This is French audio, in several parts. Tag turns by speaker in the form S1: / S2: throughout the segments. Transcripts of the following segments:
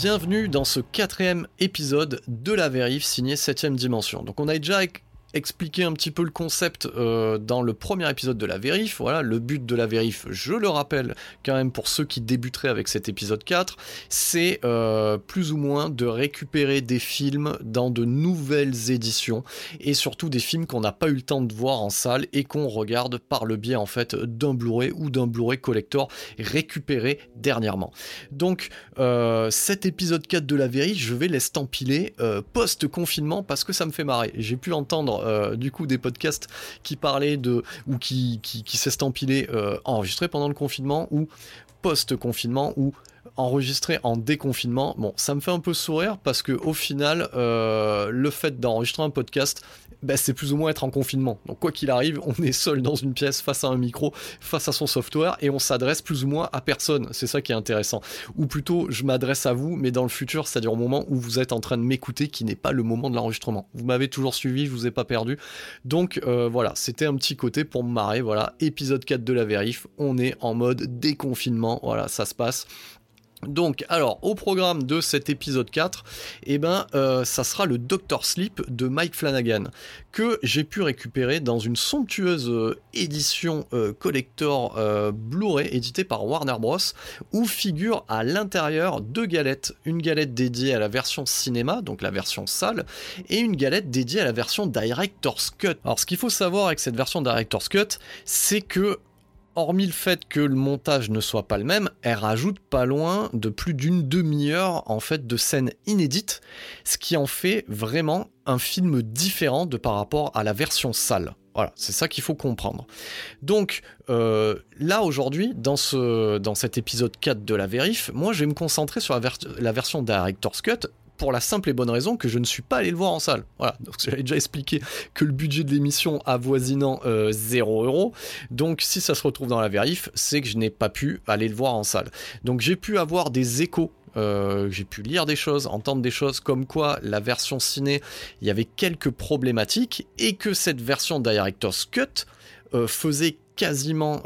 S1: Bienvenue dans ce quatrième épisode de la vérif signé 7ème dimension. Donc on a déjà expliquer un petit peu le concept euh, dans le premier épisode de la vérif. Voilà, le but de la vérif, je le rappelle quand même pour ceux qui débuteraient avec cet épisode 4, c'est euh, plus ou moins de récupérer des films dans de nouvelles éditions et surtout des films qu'on n'a pas eu le temps de voir en salle et qu'on regarde par le biais en fait d'un Blu-ray ou d'un Blu-ray collector récupéré dernièrement. Donc euh, cet épisode 4 de la vérif, je vais l'estampiler post-confinement parce que ça me fait marrer. J'ai pu entendre euh, du coup des podcasts qui parlaient de ou qui, qui, qui s'estampilaient euh, enregistrés pendant le confinement ou post-confinement ou enregistré en déconfinement. Bon, ça me fait un peu sourire parce que au final, euh, le fait d'enregistrer un podcast, bah, c'est plus ou moins être en confinement. Donc quoi qu'il arrive, on est seul dans une pièce face à un micro, face à son software et on s'adresse plus ou moins à personne. C'est ça qui est intéressant. Ou plutôt, je m'adresse à vous, mais dans le futur, c'est-à-dire au moment où vous êtes en train de m'écouter, qui n'est pas le moment de l'enregistrement. Vous m'avez toujours suivi, je vous ai pas perdu. Donc euh, voilà, c'était un petit côté pour me marrer. Voilà, épisode 4 de la vérif, on est en mode déconfinement. Voilà, ça se passe. Donc, alors, au programme de cet épisode 4, eh ben, euh, ça sera le Doctor Sleep de Mike Flanagan, que j'ai pu récupérer dans une somptueuse euh, édition euh, collector Blu-ray éditée par Warner Bros, où figure à l'intérieur deux galettes, une galette dédiée à la version cinéma, donc la version salle, et une galette dédiée à la version Director's Cut. Alors, ce qu'il faut savoir avec cette version Director's Cut, c'est que hormis le fait que le montage ne soit pas le même, elle rajoute pas loin de plus d'une demi-heure en fait de scènes inédites, ce qui en fait vraiment un film différent de par rapport à la version salle. Voilà, c'est ça qu'il faut comprendre. Donc euh, là aujourd'hui, dans, ce, dans cet épisode 4 de la vérif, moi je vais me concentrer sur la, la version Director's Cut pour la simple et bonne raison que je ne suis pas allé le voir en salle. Voilà, donc j'avais déjà expliqué que le budget de l'émission avoisinant 0 euh, euros. Donc si ça se retrouve dans la vérif, c'est que je n'ai pas pu aller le voir en salle. Donc j'ai pu avoir des échos euh, j'ai pu lire des choses, entendre des choses comme quoi la version ciné, il y avait quelques problématiques et que cette version Director's Cut euh, faisait quasiment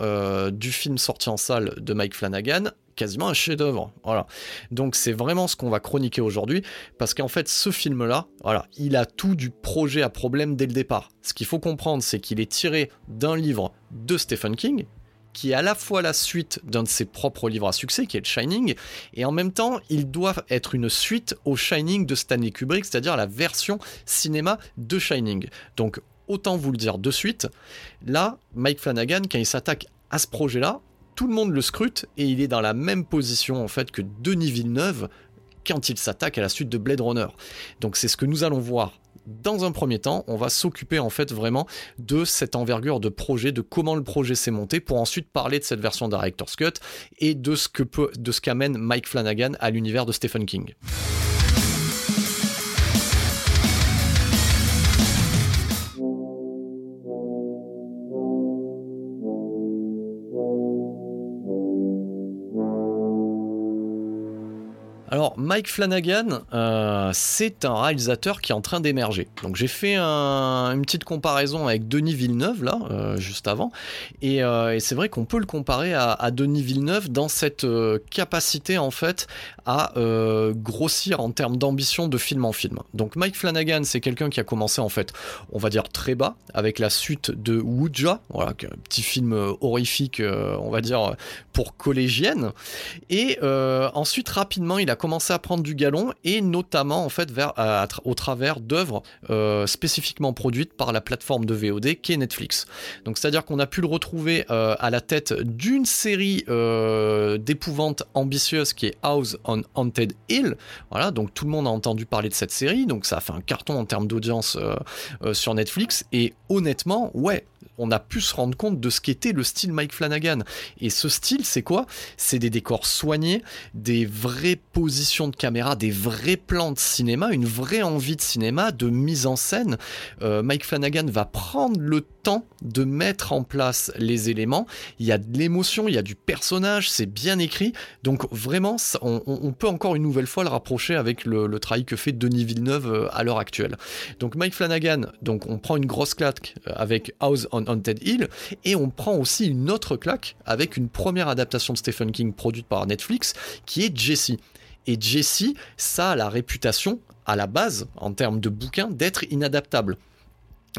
S1: du film sorti en salle de Mike Flanagan quasiment un chef-d'œuvre. Voilà. Donc c'est vraiment ce qu'on va chroniquer aujourd'hui parce qu'en fait ce film là, voilà, il a tout du projet à problème dès le départ. Ce qu'il faut comprendre, c'est qu'il est tiré d'un livre de Stephen King qui est à la fois la suite d'un de ses propres livres à succès, qui est le Shining, et en même temps, il doit être une suite au Shining de Stanley Kubrick, c'est-à-dire la version cinéma de Shining. Donc, autant vous le dire de suite, là, Mike Flanagan, quand il s'attaque à ce projet-là, tout le monde le scrute et il est dans la même position en fait que Denis Villeneuve quand il s'attaque à la suite de Blade Runner. Donc c'est ce que nous allons voir. Dans un premier temps, on va s'occuper en fait vraiment de cette envergure de projet, de comment le projet s'est monté, pour ensuite parler de cette version Director's Cut et de ce de ce qu'amène Mike Flanagan à l'univers de Stephen King. Mike Flanagan, euh, c'est un réalisateur qui est en train d'émerger. Donc j'ai fait une petite comparaison avec Denis Villeneuve là, euh, juste avant, euh, et, c'est vrai qu'on peut le comparer à, Denis Villeneuve dans cette capacité en fait à grossir en termes d'ambition de film en film. Donc Mike Flanagan, c'est quelqu'un qui a commencé en fait, on va dire très bas, avec la suite de Woodja, voilà, un petit film horrifique, on va dire pour collégienne, et ensuite rapidement il a commencé à prendre du galon et notamment en fait vers, au travers d'œuvres euh, spécifiquement produites par la plateforme de VOD qui est Netflix. Donc c'est-à-dire qu'on a pu le retrouver euh, à la tête d'une série euh, d'épouvantes ambitieuses qui est House on Haunted Hill. Voilà, donc tout le monde a entendu parler de cette série, donc ça a fait un carton en termes d'audience sur Netflix et honnêtement, ouais, on a pu se rendre compte de ce qu'était le style Mike Flanagan. Et ce style, c'est quoi? C'est des décors soignés, des vraies positions de caméra, des vrais plans de cinéma, une vraie envie de cinéma, de mise en scène. Euh, Mike Flanagan va prendre le temps de mettre en place les éléments. Il y a de l'émotion, il y a du personnage, c'est bien écrit. Donc vraiment, on, peut encore une nouvelle fois le rapprocher avec le, travail que fait Denis Villeneuve euh, à l'heure actuelle. Donc Mike Flanagan, donc on prend une grosse claque euh, avec House on Haunted Hill et on prend aussi une autre claque avec une première adaptation de Stephen King produite par Netflix qui est Jesse. Et Jesse, ça a la réputation à la base, en termes de bouquin, d'être inadaptable.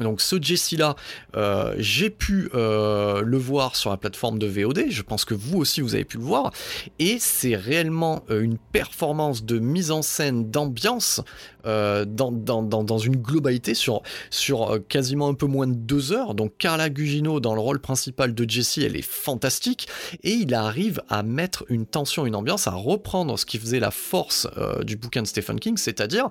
S1: Donc ce Jesse-là, euh, j'ai pu euh, le voir sur la plateforme de VOD, je pense que vous aussi vous avez pu le voir, et c'est réellement euh, une performance de mise en scène, d'ambiance, dans, dans, une globalité sur, sur quasiment un peu moins de deux heures. Donc Carla Gugino dans le rôle principal de Jesse, elle est fantastique, et il arrive à mettre une tension, une ambiance, à reprendre ce qui faisait la force du bouquin de Stephen King, c'est-à-dire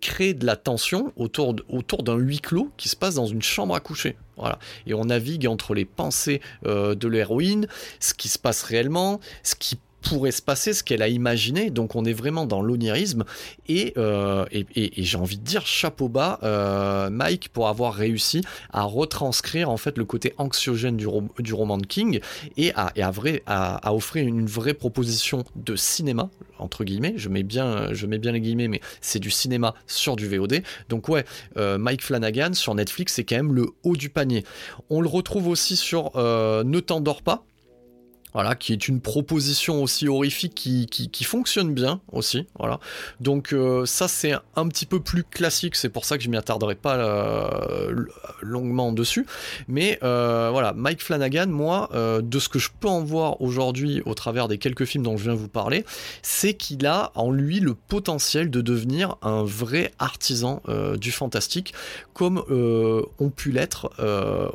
S1: créer de la tension autour, autour d'un huis clos qui se passe dans une chambre à coucher. Voilà. Et on navigue entre les pensées euh, de l'héroïne, ce qui se passe réellement, ce qui pourrait se passer, ce qu'elle a imaginé. Donc on est vraiment dans l'onirisme. Et, euh, j'ai envie de dire chapeau bas, euh, Mike, pour avoir réussi à retranscrire en fait le côté anxiogène du, roman de King et, à, offrir une vraie proposition de cinéma, entre guillemets. Je mets bien, je mets bien les guillemets, mais c'est du cinéma sur du VOD. Donc ouais, euh, Mike Flanagan sur Netflix, c'est quand même le haut du panier. On le retrouve aussi sur Ne t'endors pas voilà, qui est une proposition aussi horrifique qui, fonctionne bien aussi. Donc euh, ça c'est un petit peu plus classique, c'est pour ça que je m'y attarderai pas euh, longuement dessus, mais euh, voilà, Mike Flanagan, moi, de ce que je peux en voir aujourd'hui au travers des quelques films dont je viens vous parler, c'est qu'il a en lui le potentiel de devenir un vrai artisan du fantastique, comme ont pu l'être,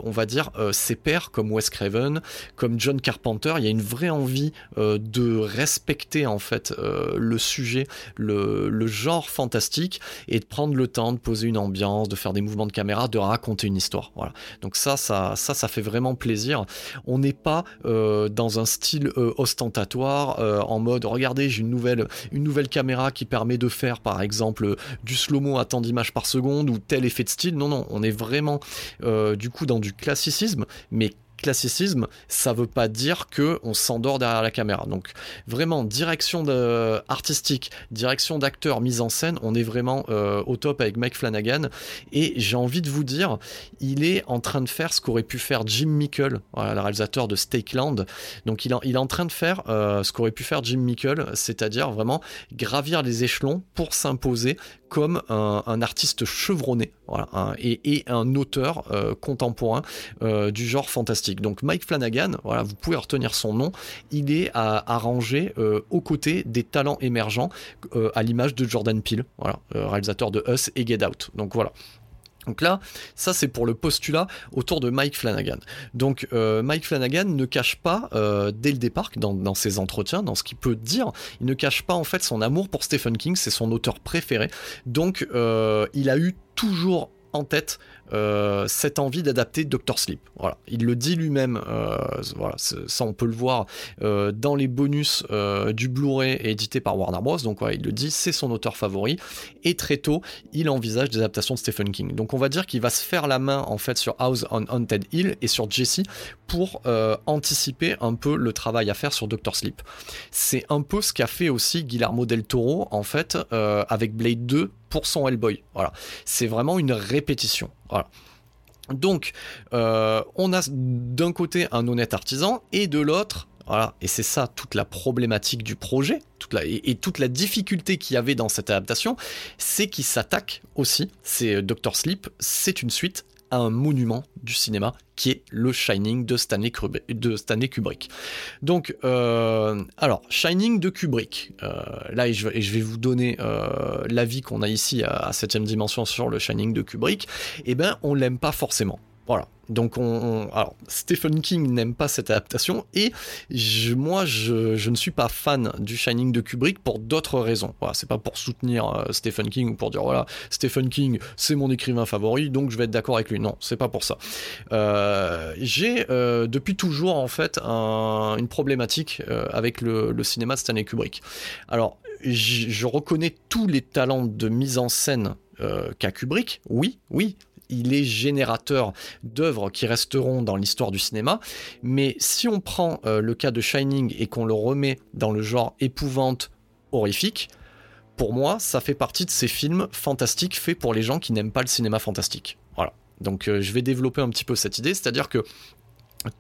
S1: on va dire, ses pairs comme Wes Craven, comme John Carpenter, une vraie envie euh, de respecter en fait euh, le sujet, le, genre fantastique et de prendre le temps de poser une ambiance, de faire des mouvements de caméra, de raconter une histoire. Voilà. Donc ça, ça, ça, ça fait vraiment plaisir. On n'est pas euh, dans un style ostentatoire en mode regardez j'ai une nouvelle, une nouvelle caméra qui permet de faire par exemple du slow-mo à tant d'images par seconde ou tel effet de style. Non, non, on est vraiment du coup dans du classicisme, mais classicisme, ça veut pas dire que on s'endort derrière la caméra. Donc vraiment direction de, artistique, direction d'acteur, mise en scène, on est vraiment euh, au top avec Mike Flanagan. Et j'ai envie de vous dire, il est en train de faire ce qu'aurait pu faire Jim Mickle, le réalisateur de Stakeland. Donc il, il est en train de faire euh, ce qu'aurait pu faire Jim Mickle, c'est-à-dire vraiment gravir les échelons pour s'imposer comme un, artiste chevronné voilà, et, un auteur euh, contemporain du genre fantastique. Donc Mike Flanagan, voilà, vous pouvez retenir son nom, il est à, ranger euh, aux côtés des talents émergents euh, à l'image de Jordan Peele, euh, réalisateur de Us et Get Out. Donc voilà. Donc là, ça c'est pour le postulat autour de Mike Flanagan. Donc Mike Flanagan ne cache pas, dès le départ, dans, ses entretiens, dans ce qu'il peut dire, il ne cache pas en fait son amour pour Stephen King, c'est son auteur préféré. Donc il a eu toujours en tête euh, cette envie d'adapter Doctor Sleep. Il le dit lui-même. Euh, ça on peut le voir euh, dans les bonus du Blu-ray édité par Warner Bros. Donc il le dit, c'est son auteur favori. Et très tôt, il envisage des adaptations de Stephen King. Donc on va dire qu'il va se faire la main en fait sur House on Haunted Hill et sur Jesse pour anticiper un peu le travail à faire sur Doctor Sleep. C'est un peu ce qu'a fait aussi Guillermo del Toro en fait avec Blade 2 pour son Hellboy. Voilà, c'est vraiment une répétition. Voilà. Donc, euh, on a d'un côté un honnête artisan et de l'autre, voilà, et c'est ça toute la problématique du projet, toute la, et, toute la difficulté qu'il y avait dans cette adaptation, c'est qu'il s'attaque aussi, c'est euh, Doctor Sleep, c'est une suite un monument du cinéma qui est le Shining de Stanley, Kubrick. Donc, euh, alors, Shining de Kubrick. Euh, là, et je, vais vous donner euh, l'avis qu'on a ici à, 7 dimension sur le Shining de Kubrick. Eh ben, on l'aime pas forcément. Voilà. Donc, on, alors, Stephen King n'aime pas cette adaptation et moi, je, ne suis pas fan du Shining de Kubrick pour d'autres raisons. Voilà, c'est pas pour soutenir euh, Stephen King ou pour dire voilà, Stephen King, c'est mon écrivain favori, donc je vais être d'accord avec lui. Non, c'est pas pour ça. Euh, j'ai euh, depuis toujours en fait une problématique avec le, cinéma de Stanley Kubrick. Alors, je reconnais tous les talents de mise en scène qu'a Kubrick, oui, oui, il est générateur d'œuvres qui resteront dans l'histoire du cinéma. Mais si on prend euh, le cas de Shining et qu'on le remet dans le genre épouvante horrifique, pour moi, ça fait partie de ces films fantastiques faits pour les gens qui n'aiment pas le cinéma fantastique. Voilà. Donc euh, je vais développer un petit peu cette idée, c'est-à-dire que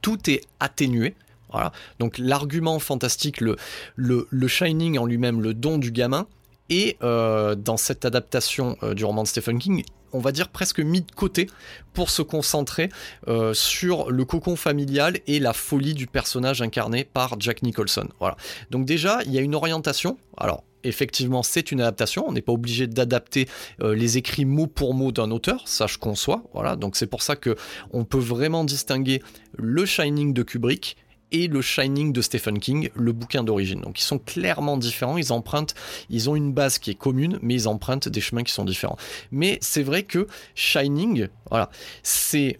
S1: tout est atténué. Voilà. Donc l'argument fantastique, le, le, Shining en lui-même, le don du gamin, et euh, dans cette adaptation du roman de Stephen King, on va dire presque mis de côté pour se concentrer euh, sur le cocon familial et la folie du personnage incarné par Jack Nicholson. Voilà. Donc déjà, il y a une orientation. Alors, effectivement, c'est une adaptation. On n'est pas obligé d'adapter euh, les écrits mot pour mot d'un auteur, ça je conçois. Voilà, donc c'est pour ça que on peut vraiment distinguer le Shining de Kubrick et le Shining de Stephen King, le bouquin d'origine. Donc ils sont clairement différents, ils empruntent, ils ont une base qui est commune, mais ils empruntent des chemins qui sont différents. Mais c'est vrai que Shining, voilà, c'est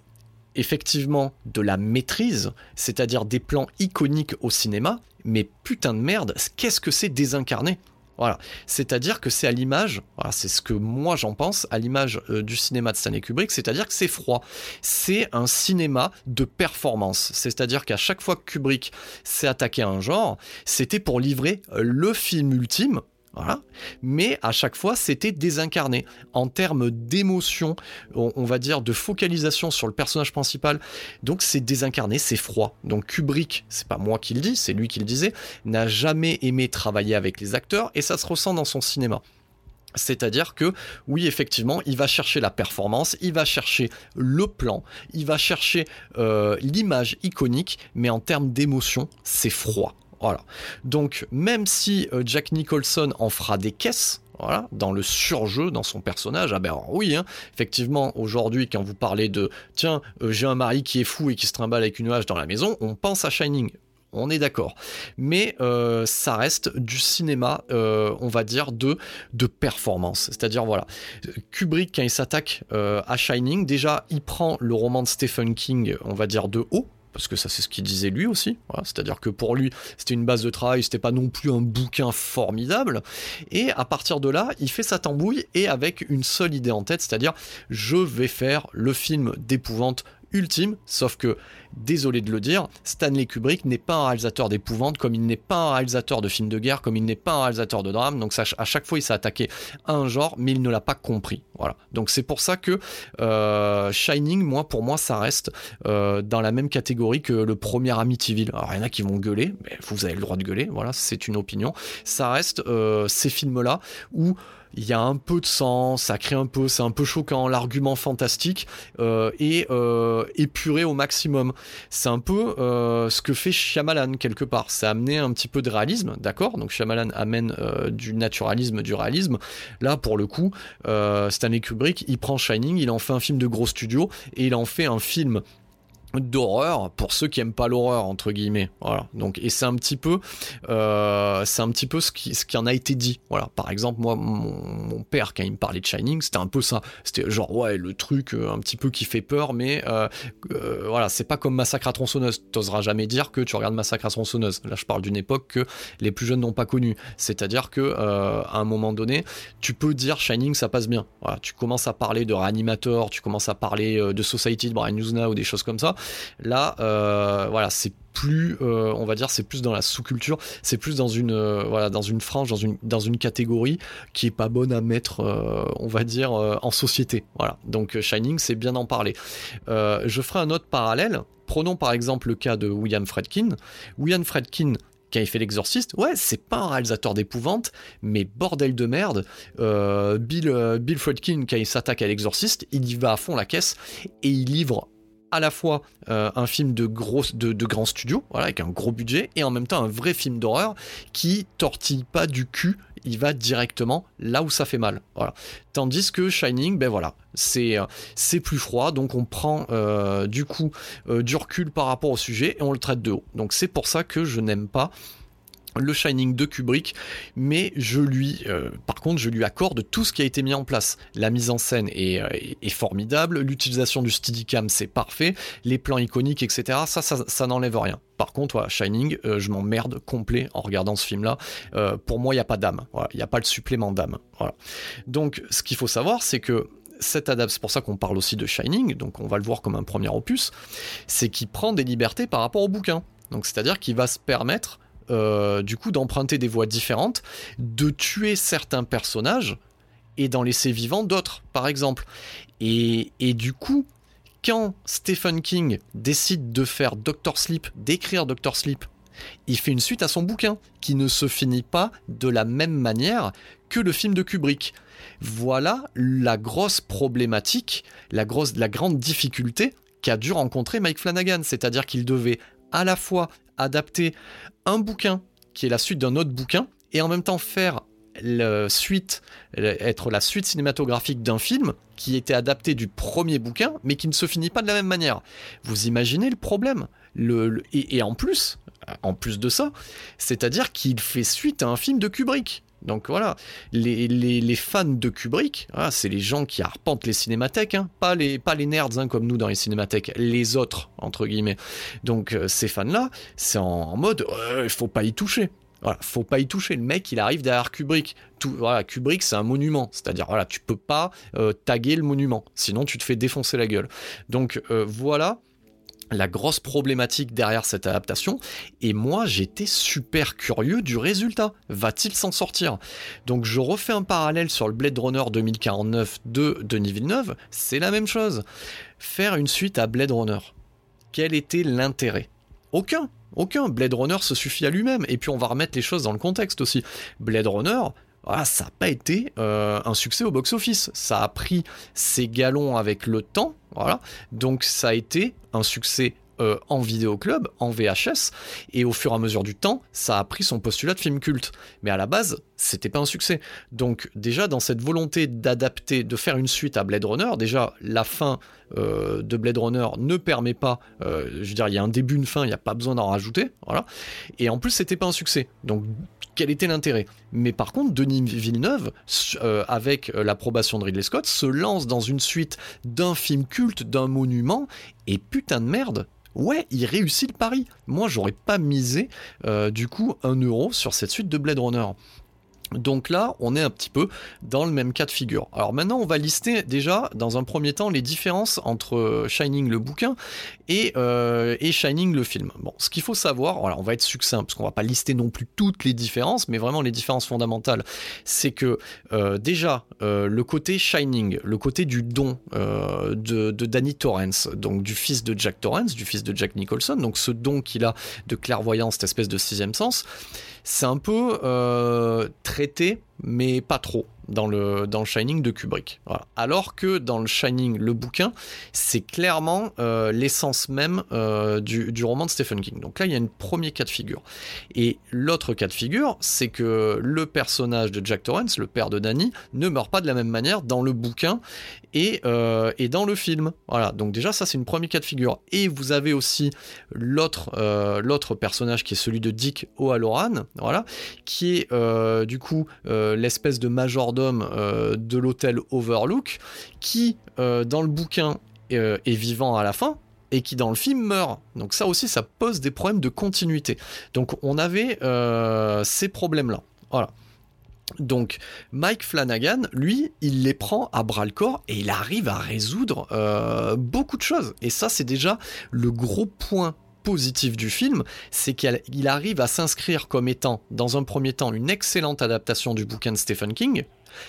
S1: effectivement de la maîtrise, c'est-à-dire des plans iconiques au cinéma, mais putain de merde, qu'est-ce que c'est désincarné? Voilà, c'est-à-dire que c'est à l'image, voilà, c'est ce que moi j'en pense, à l'image euh, du cinéma de Stanley Kubrick, c'est-à-dire que c'est froid. C'est un cinéma de performance, c'est-à-dire qu'à chaque fois que Kubrick s'est attaqué à un genre, c'était pour livrer le film ultime Mais à chaque fois, c'était désincarné. En termes d'émotion, on, va dire de focalisation sur le personnage principal, donc c'est désincarné, c'est froid. Donc Kubrick, c'est pas moi qui le dis, c'est lui qui le disait, n'a jamais aimé travailler avec les acteurs et ça se ressent dans son cinéma. C'est-à-dire que oui, effectivement, il va chercher la performance, il va chercher le plan, il va chercher euh, l'image iconique, mais en termes d'émotion, c'est froid. Voilà. Donc, même si euh, Jack Nicholson en fera des caisses, voilà, dans le surjeu, dans son personnage. Ah ben oui, hein, effectivement, aujourd'hui, quand vous parlez de tiens, euh, j'ai un mari qui est fou et qui se trimballe avec une hache dans la maison, on pense à Shining. On est d'accord. Mais euh, ça reste du cinéma, on va dire, de, de performance. C'est-à-dire, voilà, Kubrick, quand il s'attaque à Shining, déjà, il prend le roman de Stephen King, on va dire, de haut parce que ça c'est ce qu'il disait lui aussi. C'est-à-dire que pour lui, c'était une base de travail, c'était pas non plus un bouquin formidable. Et à partir de là, il fait sa tambouille et avec une seule idée en tête, c'est-à-dire je vais faire le film d'épouvante ultime, sauf que, désolé de le dire, Stanley Kubrick n'est pas un réalisateur d'épouvante, comme il n'est pas un réalisateur de films de guerre, comme il n'est pas un réalisateur de drame, donc à chaque fois il s'est attaqué à un genre, mais il ne l'a pas compris. Voilà. Donc c'est pour ça que euh, Shining, moi, pour moi, ça reste euh, dans la même catégorie que le premier Amityville. Alors il y en a qui vont gueuler, mais vous avez le droit de gueuler, voilà, c'est une opinion. Ça reste euh, ces films-là où il y a un peu de sang, ça crée un peu, c'est un peu choquant, l'argument fantastique euh, est euh, épuré au maximum. C'est un peu euh, ce que fait Shyamalan quelque part. C'est amener un petit peu de réalisme, d'accord? Donc Shyamalan amène euh, du naturalisme, du réalisme. Là, pour le coup, Stanley Kubrick, il prend Shining, il en fait un film de gros studio et il en fait un film d'horreur pour ceux qui aiment pas l'horreur entre guillemets voilà. Donc et c'est un petit peu euh, c'est un petit peu ce qui ce qui en a été dit voilà. Par exemple moi mon, père quand il me parlait de Shining c'était un peu ça. C'était genre ouais le truc euh, un petit peu qui fait peur mais euh, voilà c'est pas comme Massacre à tronçonneuse. T'oseras jamais dire que tu regardes Massacre à tronçonneuse. Là je parle d'une époque que les plus jeunes n'ont pas connu c'est-à-dire que à un moment donné tu peux dire Shining ça passe bien. Voilà tu commences à parler de réanimateur tu commences à parler de Society de Brian Usna ou des choses comme ça Là, euh, voilà, c'est plus, euh, on va dire, c'est plus dans la sous-culture, c'est plus dans une, euh, voilà, dans une frange, dans une, catégorie qui est pas bonne à mettre, on va dire, en société. Voilà. Donc Shining, c'est bien d'en parler. je ferai un autre parallèle. Prenons par exemple le cas de William Fredkin. William Fredkin, qui a fait l'exorciste, ouais, c'est pas un réalisateur d'épouvante, mais bordel de merde, Bill, Bill Fredkin, qui s'attaque à l'exorciste, il y va à fond la caisse et il livre à la fois euh, un film de, gros, de, grand studio, voilà, avec un gros budget, et en même temps un vrai film d'horreur qui tortille pas du cul, il va directement là où ça fait mal. Tandis que Shining, ben voilà, c'est euh, plus froid, donc on prend euh, du coup du recul par rapport au sujet et on le traite de haut. Donc c'est pour ça que je n'aime pas le Shining de Kubrick, mais je lui, euh, par contre, je lui accorde tout ce qui a été mis en place. La mise en scène est, euh, formidable, l'utilisation du Steadicam c'est parfait, les plans iconiques, etc. Ça, ça, n'enlève rien. Par contre, Shining, euh, je m'emmerde complet en regardant ce film-là. pour moi, il n'y a pas d'âme. Il n'y a pas le supplément d'âme. Donc, ce qu'il faut savoir, c'est que cette adaptation, c'est pour ça qu'on parle aussi de Shining, donc on va le voir comme un premier opus, c'est qu'il prend des libertés par rapport au bouquin. Donc, c'est-à-dire qu'il va se permettre euh, du coup d'emprunter des voies différentes, de tuer certains personnages et d'en laisser vivants d'autres, par exemple. Et, du coup, quand Stephen King décide de faire Doctor Sleep, d'écrire Doctor Sleep, il fait une suite à son bouquin qui ne se finit pas de la même manière que le film de Kubrick. Voilà la grosse problématique, la, grosse, la grande difficulté qu'a dû rencontrer Mike Flanagan, c'est-à-dire qu'il devait à la fois adapter un bouquin qui est la suite d'un autre bouquin et en même temps faire la suite, être la suite cinématographique d'un film qui était adapté du premier bouquin, mais qui ne se finit pas de la même manière. Vous imaginez le problème le, et, en plus, en plus de ça, c'est-à-dire qu'il fait suite à un film de Kubrick. Donc voilà, les, fans de Kubrick, ah, c'est les gens qui arpentent les cinémathèques, hein. pas, les, pas les nerds hein, comme nous dans les cinémathèques, les autres, entre guillemets. Donc euh, ces fans-là, c'est en, mode, il faut pas y toucher. Voilà, faut pas y toucher. Le mec, il arrive derrière Kubrick. Kubrick, c'est un monument. C'est-à-dire, voilà, tu peux pas euh, taguer le monument. Sinon, tu te fais défoncer la gueule. Donc, euh, voilà la grosse problématique derrière cette adaptation, et moi j'étais super curieux du résultat. Va-t-il s'en sortir? Donc je refais un parallèle sur le Blade Runner 2049 de Denis Villeneuve, c'est la même chose. Faire une suite à Blade Runner, quel était l'intérêt? Aucun aucun. Blade Runner se suffit à lui-même. Et puis on va remettre les choses dans le contexte aussi. Blade Runner, voilà, ça n'a pas été euh, un succès au box-office. Ça a pris ses galons avec le temps, voilà. Donc ça a été un succès euh, en vidéoclub, en VHS, et au fur et à mesure du temps, ça a pris son postulat de film culte. Mais à la base, c'était pas un succès. Donc déjà dans cette volonté d'adapter, de faire une suite à Blade Runner, déjà la fin euh, de Blade Runner ne permet pas, je veux dire, il y a un début, une fin, il n'y a pas besoin d'en rajouter. Et en plus, c'était pas un succès. Donc quel était l'intérêt? Mais par contre, Denis Villeneuve, euh, avec euh, l'approbation de Ridley Scott, se lance dans une suite d'un film culte, d'un monument, et putain de merde, ouais, il réussit le pari. Moi, j'aurais pas misé euh, du coup un euro sur cette suite de Blade Runner. Donc là, on est un petit peu dans le même cas de figure. Alors maintenant, on va lister déjà, dans un premier temps, les différences entre Shining le bouquin et, euh, Shining le film. Bon, ce qu'il faut savoir, voilà, on va être succinct, parce qu'on va pas lister non plus toutes les différences, mais vraiment les différences fondamentales, c'est que euh, déjà, euh, le côté Shining, le côté du don de, de, Danny Torrance, donc du fils de Jack Torrance, du fils de Jack Nicholson, donc ce don qu'il a de clairvoyance, cette espèce de sixième sens, c'est un peu traité mais pas trop dans le, dans Shining de Kubrick. Alors que dans le Shining, le bouquin, c'est clairement euh, l'essence même euh, du, roman de Stephen King. Donc là, il y a une premier cas de figure. Et l'autre cas de figure, c'est que le personnage de Jack Torrance, le père de Danny, ne meurt pas de la même manière dans le bouquin et, euh, dans le film. Voilà, donc déjà, ça, c'est une premier cas de figure. Et vous avez aussi l'autre l'autre personnage qui est celui de Dick O'Halloran, voilà, qui est du coup l'espèce de majordome euh, de l'hôtel Overlook, qui euh, dans le bouquin euh, est vivant à la fin, et qui dans le film meurt. Donc ça aussi, ça pose des problèmes de continuité. Donc on avait ces problèmes-là. Voilà. Donc Mike Flanagan, lui, il les prend à bras le corps et il arrive à résoudre beaucoup de choses. Et ça, c'est déjà le gros point positif du film, c'est qu'il arrive à s'inscrire comme étant, dans un premier temps, une excellente adaptation du bouquin de Stephen King,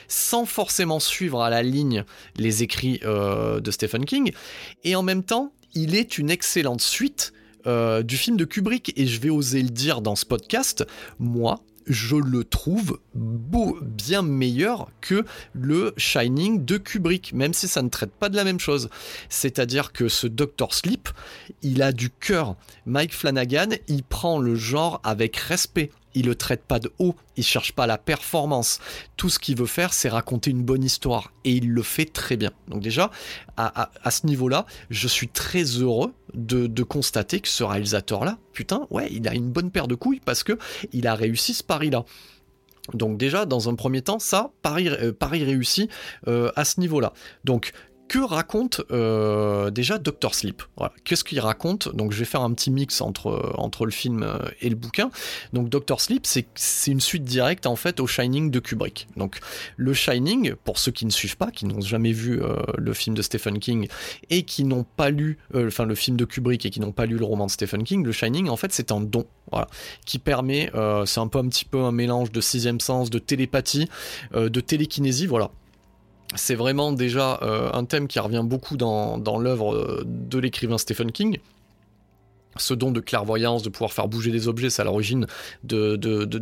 S1: sans forcément suivre à la ligne les écrits euh, de Stephen King, et en même temps, il est une excellente suite euh, du film de Kubrick, et je vais oser le dire dans ce podcast, moi, je le trouve beau, bien meilleur que le Shining de Kubrick, même si ça ne traite pas de la même chose. C'est-à-dire que ce Dr. Sleep, il a du cœur. Mike Flanagan, il prend le genre avec respect il le traite pas de haut, il cherche pas la performance. Tout ce qu'il veut faire, c'est raconter une bonne histoire. Et il le fait très bien. Donc déjà, à, ce niveau-là, je suis très heureux de, constater que ce réalisateur-là, putain, ouais, il a une bonne paire de couilles parce que il a réussi ce pari-là. Donc déjà, dans un premier temps, ça, pari, euh, réussi euh, à ce niveau-là. Donc que raconte euh, déjà Doctor Sleep. Qu'est-ce qu'il raconte? Donc je vais faire un petit mix entre, entre le film euh, et le bouquin. Donc Doctor Sleep, c'est une suite directe en fait au Shining de Kubrick. Donc le Shining, pour ceux qui ne suivent pas, qui n'ont jamais vu euh, le film de Stephen King et qui n'ont pas lu, enfin le film de Kubrick et qui n'ont pas lu le roman de Stephen King, le Shining en fait c'est un don, voilà, qui permet, c'est un peu un petit peu un mélange de sixième sens, de télépathie, de télékinésie, voilà c'est vraiment déjà euh, un thème qui revient beaucoup dans, l'œuvre euh, de l'écrivain Stephen King. Ce don de clairvoyance, de pouvoir faire bouger des objets, c'est à l'origine de,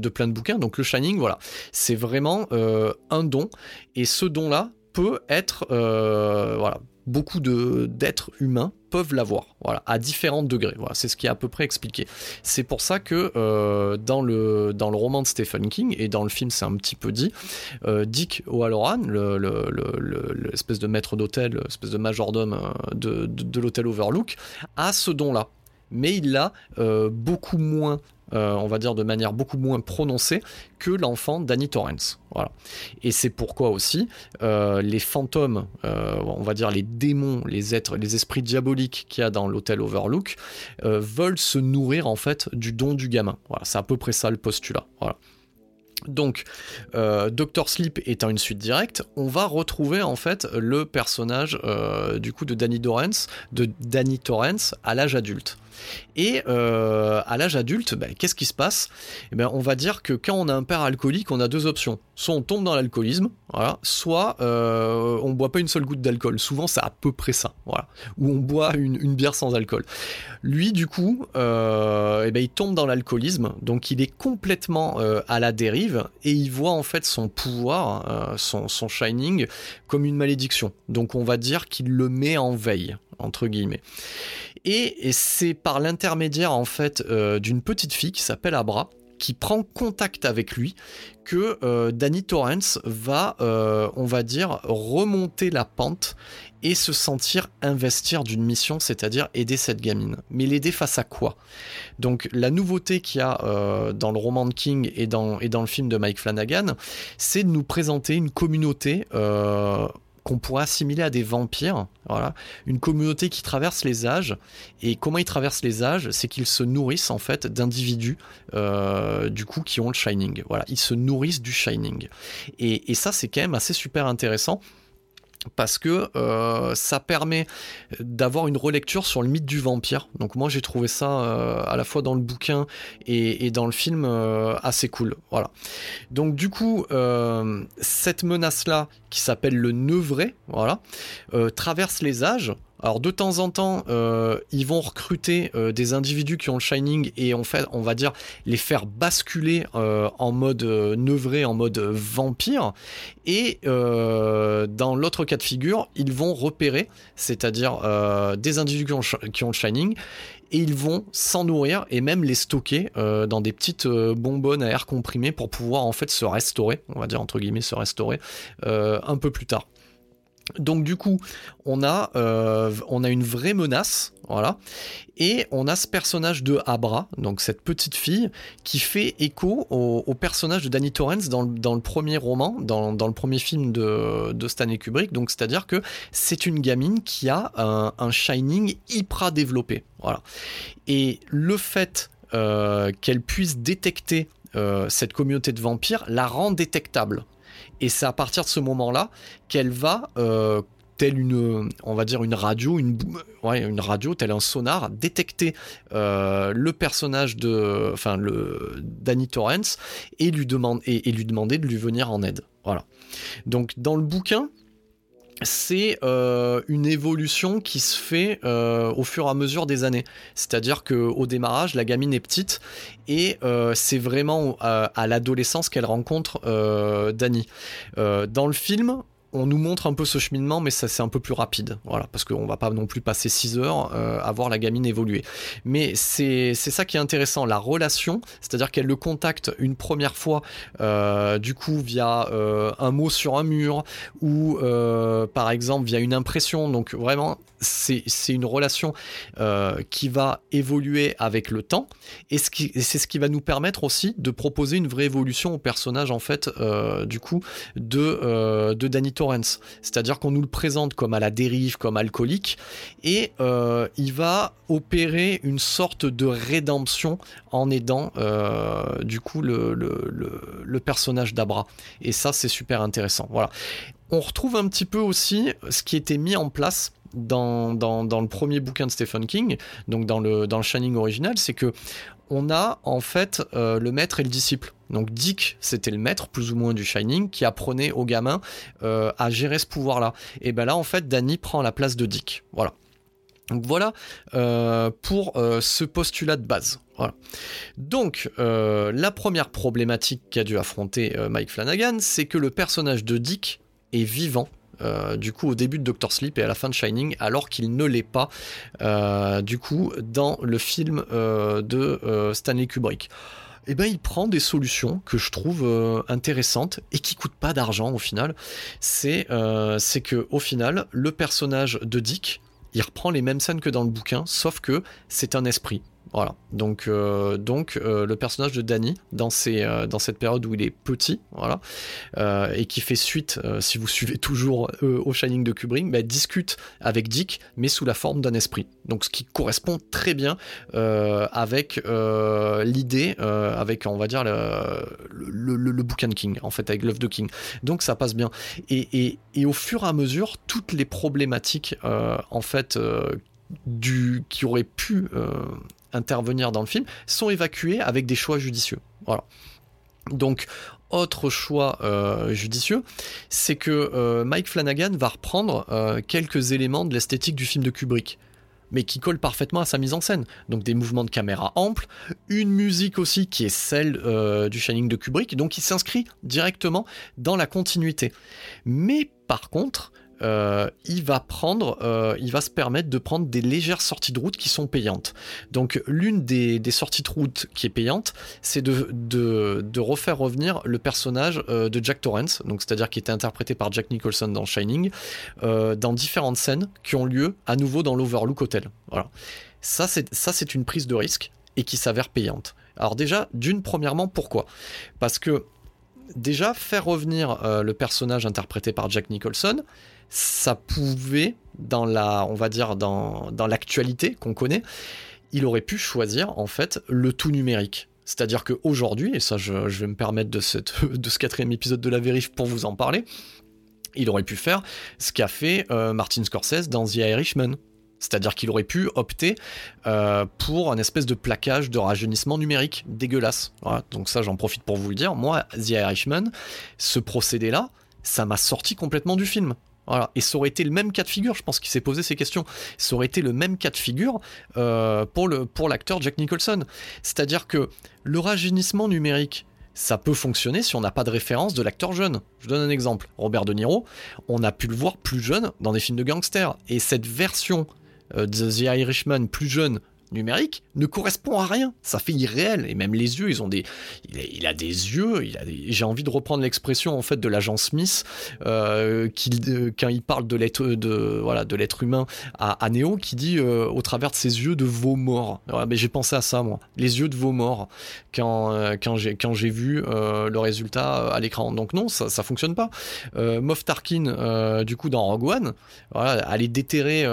S1: plein de bouquins. Donc le Shining, voilà, c'est vraiment euh, un don. Et ce don-là peut être, voilà, beaucoup d'êtres humains peuvent l'avoir, voilà, à différents degrés. Voilà, c'est ce qui est à peu près expliqué. C'est pour ça que euh, dans, le, roman de Stephen King, et dans le film c'est un petit peu dit, euh, Dick O'Halloran, l'espèce de maître d'hôtel, l'espèce de majordome euh, de, de l'hôtel Overlook, a ce don-là. Mais il l'a beaucoup moins euh, on va dire de manière beaucoup moins prononcée que l'enfant Danny Torrance. Voilà. Et c'est pourquoi aussi euh, les fantômes, euh, on va dire les démons, les êtres, les esprits diaboliques qu'il y a dans l'hôtel Overlook, veulent se nourrir en fait du don du gamin. Voilà, c'est à peu près ça le postulat. Donc, Doctor Sleep étant une suite directe, on va retrouver en fait le personnage du coup de Danny Torrance, de Danny Torrance à l'âge adulte. Et euh, à l'âge adulte, ben, qu'est-ce qui se passe? Eh ben, On va dire que quand on a un père alcoolique, on a deux options. Soit on tombe dans l'alcoolisme, soit euh, on boit pas une seule goutte d'alcool. Souvent, c'est à peu près ça. Voilà. Ou on boit une, bière sans alcool. Lui, du coup, euh, eh ben, il tombe dans l'alcoolisme, donc il est complètement à la dérive et il voit en fait son pouvoir, son shining, comme une malédiction. Donc on va dire qu'il le met en veille, entre guillemets. Et, c'est par l'intermédiaire en fait euh, d'une petite fille qui s'appelle Abra qui prend contact avec lui que euh, Danny Torrance va, euh, on va dire, remonter la pente et se sentir investir d'une mission, c'est-à-dire aider cette gamine. Mais l'aider face à quoi? Donc la nouveauté qu'il y a dans le roman de King et dans, et dans le film de Mike Flanagan, c'est de nous présenter une communauté qu'on pourrait assimiler à des vampires. Voilà, une communauté qui traverse les âges. Et comment ils traversent les âges C'est qu'ils se nourrissent en fait d'individus euh, du coup qui ont le Shining. Voilà, ils se nourrissent du Shining. Et, et ça, c'est quand même assez super intéressant parce que euh, ça permet d'avoir une relecture sur le mythe du vampire. Donc moi j'ai trouvé ça euh, à la fois dans le bouquin et, dans le film euh, assez cool. Voilà. Donc du coup cette menace là qui s'appelle le Neuvray, voilà, traverse les âges Alors de temps en temps, euh, ils vont recruter euh, des individus qui ont le Shining et on va dire les faire basculer euh, en mode neuvré, en mode vampire. Et dans l'autre cas de figure, ils vont repérer, c'est-à-dire des individus qui ont, qui ont, le Shining. Et ils vont s'en nourrir et même les stocker dans des petites bonbonnes à air comprimé pour pouvoir en fait se restaurer, on va dire entre guillemets se restaurer un peu plus tard. Donc du coup, on a, euh, on a une vraie menace, voilà, et on a ce personnage de Abra, donc cette petite fille, qui fait écho au, personnage de Danny Torrance dans, le premier roman, dans, le premier film de, Stanley Kubrick. Donc c'est-à-dire que c'est une gamine qui a un, shining hyper développé, voilà. Et le fait euh, qu'elle puisse détecter euh, cette communauté de vampires la rend détectable. Et c'est à partir de ce moment-là qu'elle va, euh, telle une, on va dire une radio, une, une radio, tel un sonar, détecter euh, le personnage de, enfin le Danny Torrance et lui, et lui demander de lui venir en aide. Voilà. Donc dans le bouquin, c'est euh, une évolution qui se fait euh, au fur et à mesure des années. C'est-à-dire qu'au démarrage, la gamine est petite et euh, c'est vraiment à, l'adolescence qu'elle rencontre Danny. dans le film, on nous montre un peu ce cheminement, mais ça c'est un peu plus rapide, voilà, parce qu'on va pas non plus passer 6 heures à voir la gamine évoluer. Mais c'est ça qui est intéressant, la relation, c'est-à-dire qu'elle le contacte une première fois, du coup via un mot sur un mur, ou par exemple via une impression, donc vraiment c'est une relation qui va évoluer avec le temps, et c'est ce qui va nous permettre aussi de proposer une vraie évolution au personnage en fait, du coup, de, de C'est-à-dire qu'on nous le présente comme à la dérive, comme alcoolique, et euh, il va opérer une sorte de rédemption en aidant euh, du coup le, personnage d'Abra. Et ça, c'est super intéressant. Voilà. On retrouve un petit peu aussi ce qui était mis en place dans, dans, le premier bouquin de Stephen King, donc dans le, dans le Shining original, c'est que on a en fait euh, le maître et le disciple. Donc Dick, c'était le maître plus ou moins du Shining qui apprenait aux gamins euh, à gérer ce pouvoir-là. Et ben là, en fait, Danny prend la place de Dick. Voilà. Donc voilà euh, pour ce postulat de base. Donc la première problématique qu'a dû affronter Mike Flanagan, c'est que le personnage de Dick est vivant euh, du coup au début de Doctor Sleep et à la fin de Shining, alors qu'il ne l'est pas euh, du coup dans le film euh, de Stanley Kubrick. Eh ben, il prend des solutions que je trouve intéressantes et qui coûtent pas d'argent au final. C'est c'est que au final, le personnage de Dick, il reprend les mêmes scènes que dans le bouquin, sauf que c'est un esprit. Voilà. Donc, euh, donc euh, le personnage de Danny dans, euh, dans cette période où il est petit, voilà, et qui fait suite, si vous suivez toujours au Shining de Kubrick, bah, discute avec Dick, mais sous la forme d'un esprit. Donc, ce qui correspond très bien avec l'idée, avec on va dire le, le, le, bouquin King, en fait, avec Love de King. Donc, ça passe bien. Et, et, et, au fur et à mesure, toutes les problématiques, en fait, du, qui auraient pu intervenir dans le film sont évacués avec des choix judicieux. Voilà. Donc, autre choix euh, judicieux, c'est que euh, Mike Flanagan va reprendre euh, quelques éléments de l'esthétique du film de Kubrick mais qui collent parfaitement à sa mise en scène. Donc des mouvements de caméra amples, une musique aussi qui est celle du Shining de Kubrick, donc qui s'inscrit directement dans la continuité. Mais par contre, euh, il va prendre, euh, il va se permettre de prendre des légères sorties de route qui sont payantes. Donc l'une des, sorties de route qui est payante, c'est de, refaire revenir le personnage euh, de Jack Torrance, donc c'est-à-dire qui était interprété par Jack Nicholson dans Shining, dans différentes scènes qui ont lieu à nouveau dans l'Overlook Hotel. Voilà. Ça c'est ça c'est une prise de risque et qui s'avère payante. Alors déjà, d'une premièrement, pourquoi? Parce que déjà faire revenir le personnage interprété par Jack Nicholson, ça pouvait, dans la, on va dire, dans, dans l'actualité qu'on connaît, il aurait pu choisir en fait le tout numérique. C'est-à-dire qu'aujourd'hui, et ça je, vais me permettre de, cette, de ce quatrième épisode de la vérif pour vous en parler, il aurait pu faire ce qu'a fait euh, Martin Scorsese dans The Irishman. C'est-à-dire qu'il aurait pu opter euh, pour un espèce de plaquage de rajeunissement numérique dégueulasse. donc ça j'en profite pour vous le dire. Moi, The Irishman, ce procédé-là, ça m'a sorti complètement du film. Et ça aurait été le même cas de figure, je pense qu'il s'est posé ces questions. Ça aurait été le même cas de figure euh, pour l'acteur Jack Nicholson. C'est-à-dire que le rajeunissement numérique, ça peut fonctionner si on n'a pas de référence de l'acteur jeune. Je donne un exemple. Robert De Niro, on a pu le voir plus jeune dans des films de gangsters. Et cette version euh, de The Irishman plus jeune numérique ne correspond à rien. Ça fait irréel. Et même les yeux, ils ont des. Il a, des yeux. J'ai envie de reprendre l'expression en fait de l'agent Smith euh, qui, quand il parle de l'être de voilà de l'être humain à, à, Neo, qui dit euh, au travers de ses yeux de veau mort. mais j'ai pensé à ça moi. Les yeux de veau mort quand euh, quand j'ai quand j'ai vu le résultat à l'écran. Donc non, ça ça fonctionne pas. Moff Tarkin du coup dans Rogue One, voilà, déterrer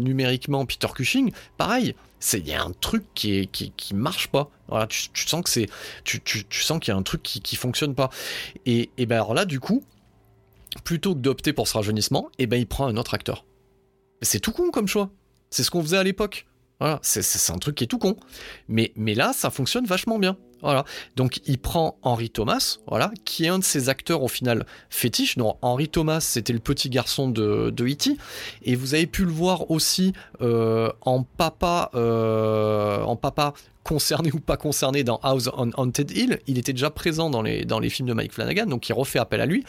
S1: numériquement Peter Cushing, pareil il y a un truc qui, marche pas. Tu, sens que c'est, tu, sens qu'il y a un truc qui, qui fonctionne pas. Et, et ben alors là, du coup, plutôt que d'opter pour ce rajeunissement, et ben il prend un autre acteur. C'est tout con comme choix. C'est ce qu'on faisait à l'époque. Voilà, c'est un truc qui est tout con. Mais là, ça fonctionne vachement bien. Donc il prend Henry Thomas, voilà, qui est un de ses acteurs au final fétiche. Donc Henry Thomas, c'était le petit garçon de, de E.T. Et vous avez pu le voir aussi euh, en papa, euh, en papa concerné ou pas concerné dans House on Haunted Hill. Il était déjà présent dans les, dans les films de Mike Flanagan, donc il refait appel à lui.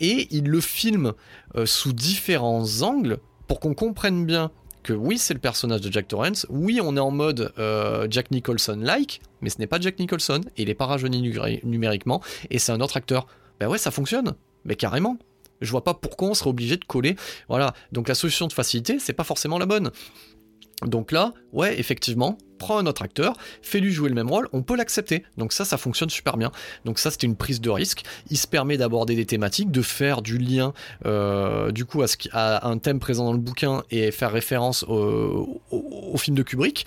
S1: Et il le filme euh, sous différents angles pour qu'on comprenne bien oui, c'est le personnage de Jack Torrance, oui, on est en mode euh, Jack Nicholson-like, mais ce n'est pas Jack Nicholson, il est pas rajeuni numériquement, et c'est un autre acteur. Ben ouais, ça fonctionne, mais carrément. Je vois pas pourquoi on serait obligé de coller. Voilà, donc la solution de facilité, c'est pas forcément la bonne. Donc là, ouais, effectivement, prends un autre acteur, fais-lui jouer le même rôle, on peut l'accepter. Donc ça, ça fonctionne super bien. Donc ça, c'était une prise de risque. Il se permet d'aborder des thématiques, de faire du lien, euh, du coup, à, un thème présent dans le bouquin et faire référence au, film de Kubrick.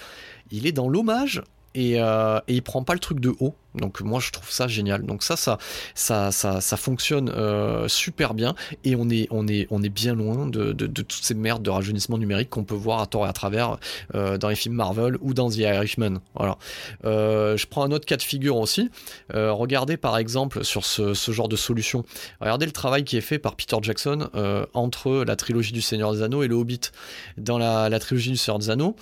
S1: Il est dans l'hommage euh, et, il prend pas le truc de haut. Donc moi je trouve ça génial. Donc ça ça ça ça, fonctionne euh, super bien et on est on est on est bien loin de, toutes ces merdes de rajeunissement numérique qu'on peut voir à tort et à travers euh, dans les films Marvel ou dans The Irishman. Voilà. je prends un autre cas de figure aussi. regardez par exemple sur ce, genre de solution. Regardez le travail qui est fait par Peter Jackson entre la trilogie du Seigneur des Anneaux et le Hobbit. Dans la, la trilogie du Seigneur des Anneaux,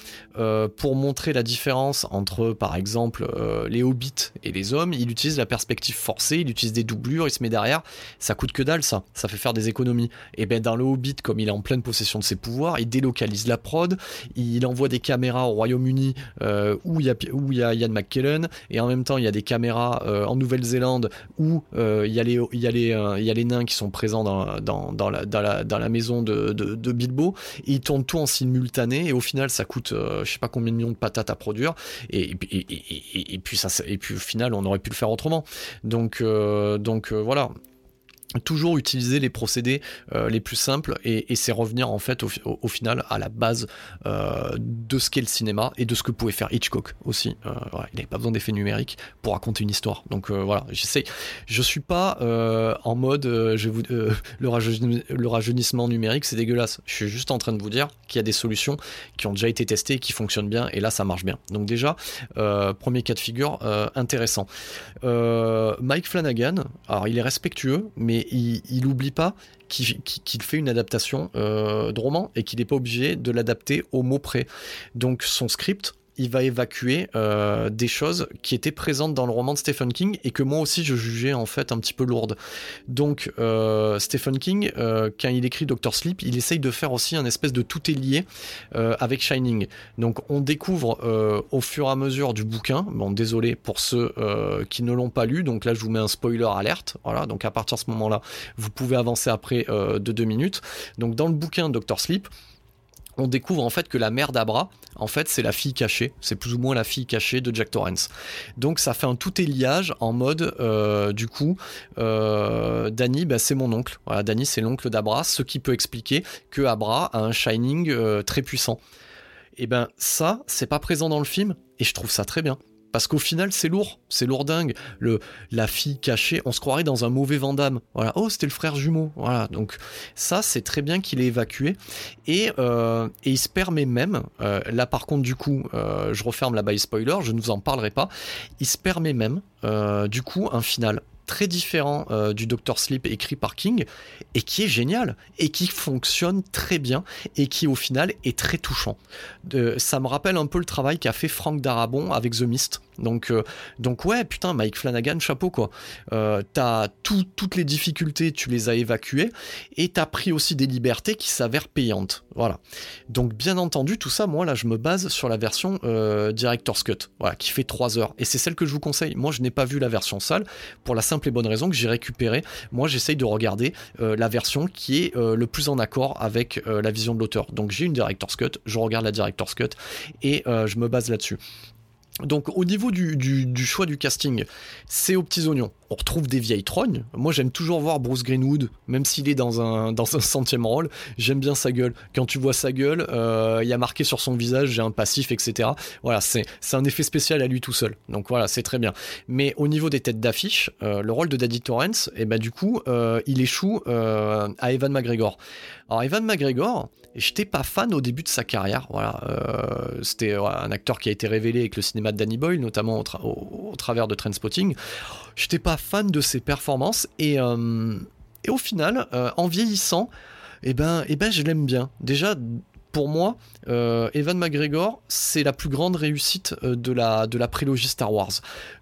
S1: pour montrer la différence entre par exemple euh, les hobbits et les hommes, il utilise la perspective forcée, il utilise des doublures, il se met derrière. Ça coûte que dalle, ça. Ça fait faire des économies. Et ben dans le hobbit, comme il est en pleine possession de ses pouvoirs, il délocalise la prod, il envoie des caméras au Royaume-Uni euh, où il y a Ian McKellen, et en même temps il y a des caméras euh, en Nouvelle-Zélande où il y a les il y a les y a nains qui sont présents dans, dans, dans, la, maison de, de, Bilbo. Et ils tournent tout en simultané et au final ça coûte je sais pas combien de millions de patates à produire et, puis ça, et puis au final, on aurait pu le faire autrement. Donc, euh, donc euh, voilà toujours utiliser les procédés euh, les plus simples et, c'est revenir en fait au, final à la base euh, de ce qu'est le cinéma et de ce que pouvait faire Hitchcock aussi. Euh, il n'avait pas besoin d'effets numériques pour raconter une histoire. Donc voilà, j'essaie. Je suis pas en mode le, le, rajeunissement numérique c'est dégueulasse. Je suis juste en train de vous dire qu'il y a des solutions qui ont déjà été testées qui fonctionnent bien et là ça marche bien. Donc déjà premier cas de figure intéressant. Mike Flanagan, alors il est respectueux mais il n'oublie pas qu'il fait une adaptation euh, de roman et qu'il n'est pas obligé de l'adapter au mot près. Donc son script, il va évacuer euh, des choses qui étaient présentes dans le roman de Stephen King et que moi aussi je jugeais en fait un petit peu lourdes. Donc euh, Stephen King, euh, quand il écrit Doctor Sleep, il essaye de faire aussi un espèce de tout est lié avec Shining. Donc on découvre au fur et à mesure du bouquin, bon désolé pour ceux qui ne l'ont pas lu, donc là je vous mets un spoiler alerte, voilà, donc à partir de ce moment-là, vous pouvez avancer après de deux minutes. Donc dans le bouquin Doctor Sleep, on découvre en fait que la mère d'Abra, en fait, c'est la fille cachée. C'est plus ou moins la fille cachée de Jack Torrance. Donc ça fait un tout éliage en mode, euh, du coup, euh, Danny, bah, c'est mon oncle. Voilà, Danny, c'est l'oncle d'Abra, ce qui peut expliquer que Abra a un Shining euh, très puissant. Et ben ça, c'est pas présent dans le film, et je trouve ça très bien. Parce qu'au final, c'est lourd, c'est lourdingue. Le, la fille cachée, on se croirait dans un mauvais Vandame. Voilà, oh, c'était le frère jumeau. Voilà, donc ça, c'est très bien qu'il ait évacué. Et, euh, et, il se permet même, euh, là par contre, du coup, euh, je referme la baille spoiler, je ne vous en parlerai pas. Il se permet même, du coup, un final très différent euh, du Doctor Sleep écrit par King et qui est génial et qui fonctionne très bien et qui au final est très touchant. ça me rappelle un peu le travail qu'a fait Frank Darabon avec The Mist. Donc, euh, donc ouais, putain, Mike Flanagan, chapeau quoi. Euh, t'as toutes les difficultés, tu les as évacuées et t'as pris aussi des libertés qui s'avèrent payantes. Voilà. Donc bien entendu, tout ça, moi là, je me base sur la version euh, Director's Cut, voilà, qui fait 3 heures. Et c'est celle que je vous conseille. Moi, je n'ai pas vu la version sale pour la simple et bonne raison que j'ai récupéré. Moi, j'essaye de regarder la version qui est le plus en accord avec la vision de l'auteur. Donc j'ai une Director's Cut, je regarde la Director's Cut et je me base là-dessus. Donc au niveau du, choix du casting, c'est aux petits oignons. On retrouve des vieilles trognes. Moi j'aime toujours voir Bruce Greenwood, même s'il est dans un, centième rôle. J'aime bien sa gueule. Quand tu vois sa gueule, euh, il y a marqué sur son visage j'ai un passif, etc. Voilà, c'est un effet spécial à lui tout seul. Donc voilà, c'est très bien. Mais au niveau des têtes d'affiche, euh, le rôle de Daddy Torrance, et eh ben, du coup, euh, il échoue à Evan McGregor. Alors Evan McGregor, j'étais pas fan au début de sa carrière. Voilà, euh, c'était un acteur qui a été révélé avec le cinéma de Danny Boyle, notamment au, travers de Trainspotting. J'étais pas fan de ses performances et, euh, au final, euh, en vieillissant, eh ben, eh ben, je l'aime bien. Déjà, pour moi, euh, Evan McGregor, c'est la plus grande réussite euh, de la, de la prélogie Star Wars.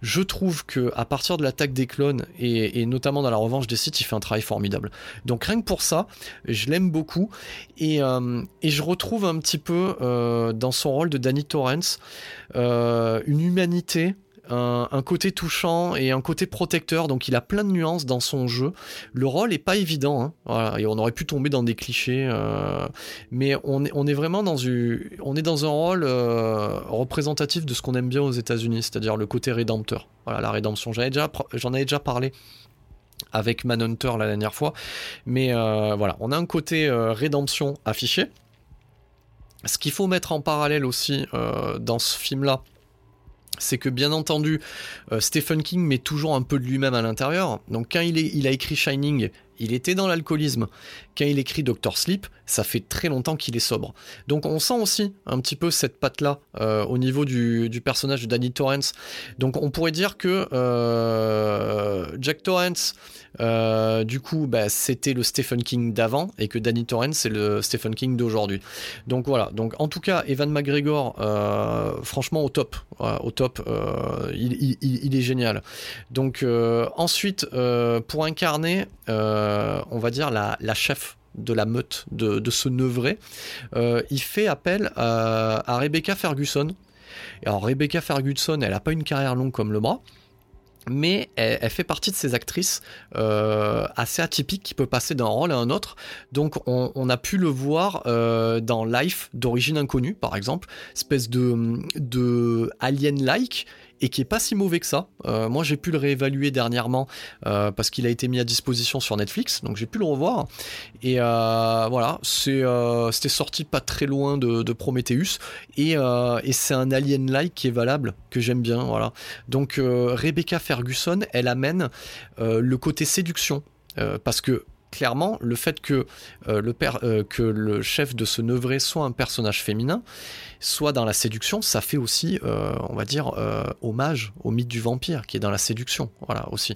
S1: Je trouve que à partir de l'attaque des clones et, notamment dans la revanche des Sith, il fait un travail formidable. Donc rien que pour ça, je l'aime beaucoup et, euh, et, je retrouve un petit peu dans son rôle de Danny Torrance une humanité un, côté touchant et un côté protecteur, donc il a plein de nuances dans son jeu. Le rôle est pas évident, hein. voilà, et on aurait pu tomber dans des clichés, euh, mais on est, on est vraiment dans, une, on est dans un rôle euh, représentatif de ce qu'on aime bien aux États-Unis, c'est-à-dire le côté rédempteur. Voilà, la rédemption. J'en avais déjà, avais déjà parlé avec Manhunter la dernière fois, mais euh, voilà, on a un côté rédemption affiché. Ce qu'il faut mettre en parallèle aussi dans ce film-là, c'est que bien entendu, euh, Stephen King met toujours un peu de lui-même à l'intérieur. Donc quand il, a écrit Shining, il était dans l'alcoolisme. Quand il écrit Doctor Sleep, ça fait très longtemps qu'il est sobre. Donc on sent aussi un petit peu cette patte-là euh, au niveau du, personnage de Danny Torrance. Donc on pourrait dire que euh, Jack Torrance, euh, du coup, bah, c'était le Stephen King d'avant et que Danny Torrance, c'est le Stephen King d'aujourd'hui. Donc voilà. Donc en tout cas, Evan McGregor, franchement au top, au top. Il, est génial. Donc ensuite, pour incarner on va dire, la, chef de la meute de, ce nevret, euh, il fait appel à, Rebecca Ferguson. alors Rebecca Ferguson, elle n'a pas une carrière longue comme le bras, mais elle, fait partie de ces actrices euh, assez atypiques qui peuvent passer d'un rôle à un autre. Donc on, a pu le voir dans Life d'origine inconnue, par exemple, espèce de, de alien-like et qui est pas si mauvais que ça. Euh, moi, j'ai pu le réévaluer dernièrement euh, parce qu'il a été mis à disposition sur Netflix, donc j'ai pu le revoir. Et euh, voilà, c'était sorti pas très loin de, Prometheus et, et c'est un alien-like qui est valable, que j'aime bien. Donc Rebecca Ferguson, elle amène le côté séduction parce que clairement, le fait que, le, père, que le chef de ce nevret soit un personnage féminin, soit dans la séduction, ça fait aussi, euh, on va dire, euh, hommage au mythe du vampire qui est dans la séduction, voilà aussi.